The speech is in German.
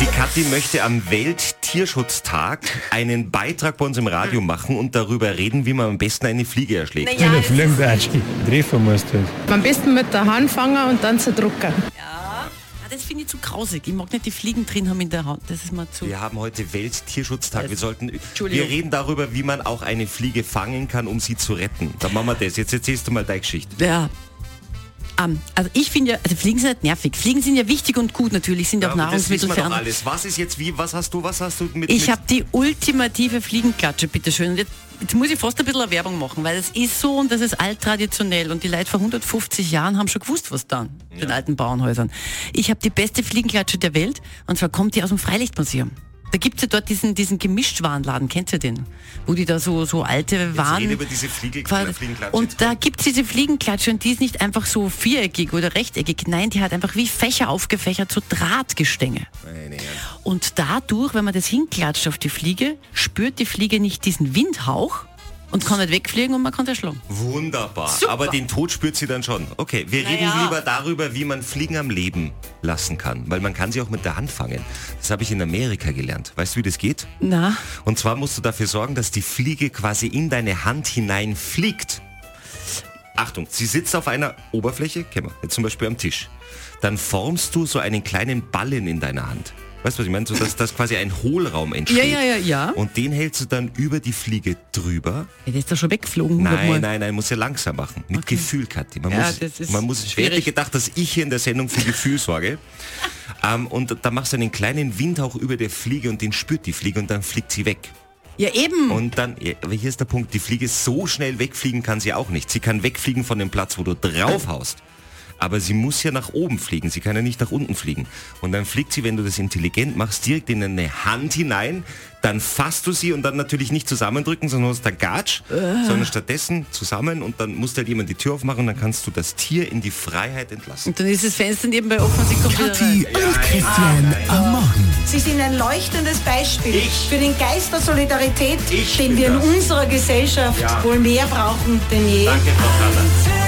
Die Kathi möchte am Welttierschutztag einen Beitrag bei uns im Radio machen und darüber reden, wie man am besten eine Fliege erschlägt. Naja, Eine das ist-. Treffen musst du. Am besten mit der Hand fangen und dann zerdrucken. Ah, das finde ich zu grausig. Ich mag nicht die Fliegen drin haben in der Hand. Das ist mir zu. Wir haben heute Welttierschutztag. Wir sollten, wir Entschuldigung. reden darüber, wie man auch eine Fliege fangen kann, um sie zu retten. Dann machen wir das. Jetzt erzählst du mal deine Geschichte. Ja. Ähm, also ich finde ja, also Fliegen sind nicht nervig. Fliegen sind ja wichtig und gut natürlich, sind ja auch Nahrungsmittel für andere. alles. Was ist jetzt wie? Was hast du? Was hast du mit? Ich habe die ultimative Fliegenklatsche, bitteschön. Und jetzt, jetzt muss ich fast ein bisschen Werbung machen, weil es ist so und das ist alttraditionell und die Leute vor 150 Jahren haben schon gewusst, was dann, den alten Bauernhäusern. Ich habe die beste Fliegenklatsche der Welt und zwar kommt die aus dem Freilichtmuseum. Da gibt's ja dort diesen, diesen Gemischtwarenladen, kennt ihr den? Wo die da so, so alte Waren... rede über diese Fliege- quasi- Fliegenklatsche Und jetzt da mal. gibt's diese Fliegenklatsche und die ist nicht einfach so viereckig oder rechteckig. Nein, die hat einfach wie Fächer aufgefächert, so Drahtgestänge. Und dadurch, wenn man das hinklatscht auf die Fliege, spürt die Fliege nicht diesen Windhauch und kann nicht wegfliegen und man kann erschlagen. Wunderbar. Super. Aber den Tod spürt sie dann schon. Okay, wir reden Naja. lieber darüber, wie man Fliegen am Leben lassen kann. Weil man kann sie auch mit der Hand fangen. Das habe ich in Amerika gelernt. Weißt du, wie das geht? Na, Und zwar musst du dafür sorgen, dass die Fliege quasi in deine Hand hinein fliegt. Achtung, sie sitzt auf einer Oberfläche, kennen wir, jetzt zum Beispiel am Tisch. Dann formst du so einen kleinen Ballen in deiner Hand. Weißt du, was ich meine? So, dass, dass quasi ein Hohlraum entsteht. Ja, ja, ja, ja. Und den hältst du dann über die Fliege drüber. ja, der ist doch schon weggeflogen. Nein, nein, nein, muss ja langsam machen. Mit Okay. Gefühl, Kathi. Man Ja, muss, man muss, schwierig. hätte gedacht, dass ich hier in der Sendung für Gefühl sorge. ähm, und da machst du einen kleinen Windhauch über der Fliege und den spürt die Fliege und dann fliegt sie weg. Ja, eben. Und dann, aber hier ist der Punkt, die Fliege so schnell wegfliegen kann sie auch nicht. Sie kann wegfliegen von dem Platz, wo du draufhaust. Aber sie muss ja nach oben fliegen, sie kann ja nicht nach unten fliegen. Und dann fliegt sie, wenn du das intelligent machst, direkt in eine Hand hinein, dann fasst du sie und dann natürlich nicht zusammendrücken, sondern hast da Gatsch, sondern stattdessen zusammen und dann muss halt jemand die Tür aufmachen und dann kannst du das Tier in die Freiheit entlassen. und dann ist das Fenster nebenbei offen und sie kommt wieder rein. Kathi und Christian am Morgen. Sie sind ein leuchtendes Beispiel Ich. für den Geist der Solidarität, Ich den wir in das. unserer Gesellschaft Ja. wohl mehr brauchen denn je. Danke, Frau Kanner.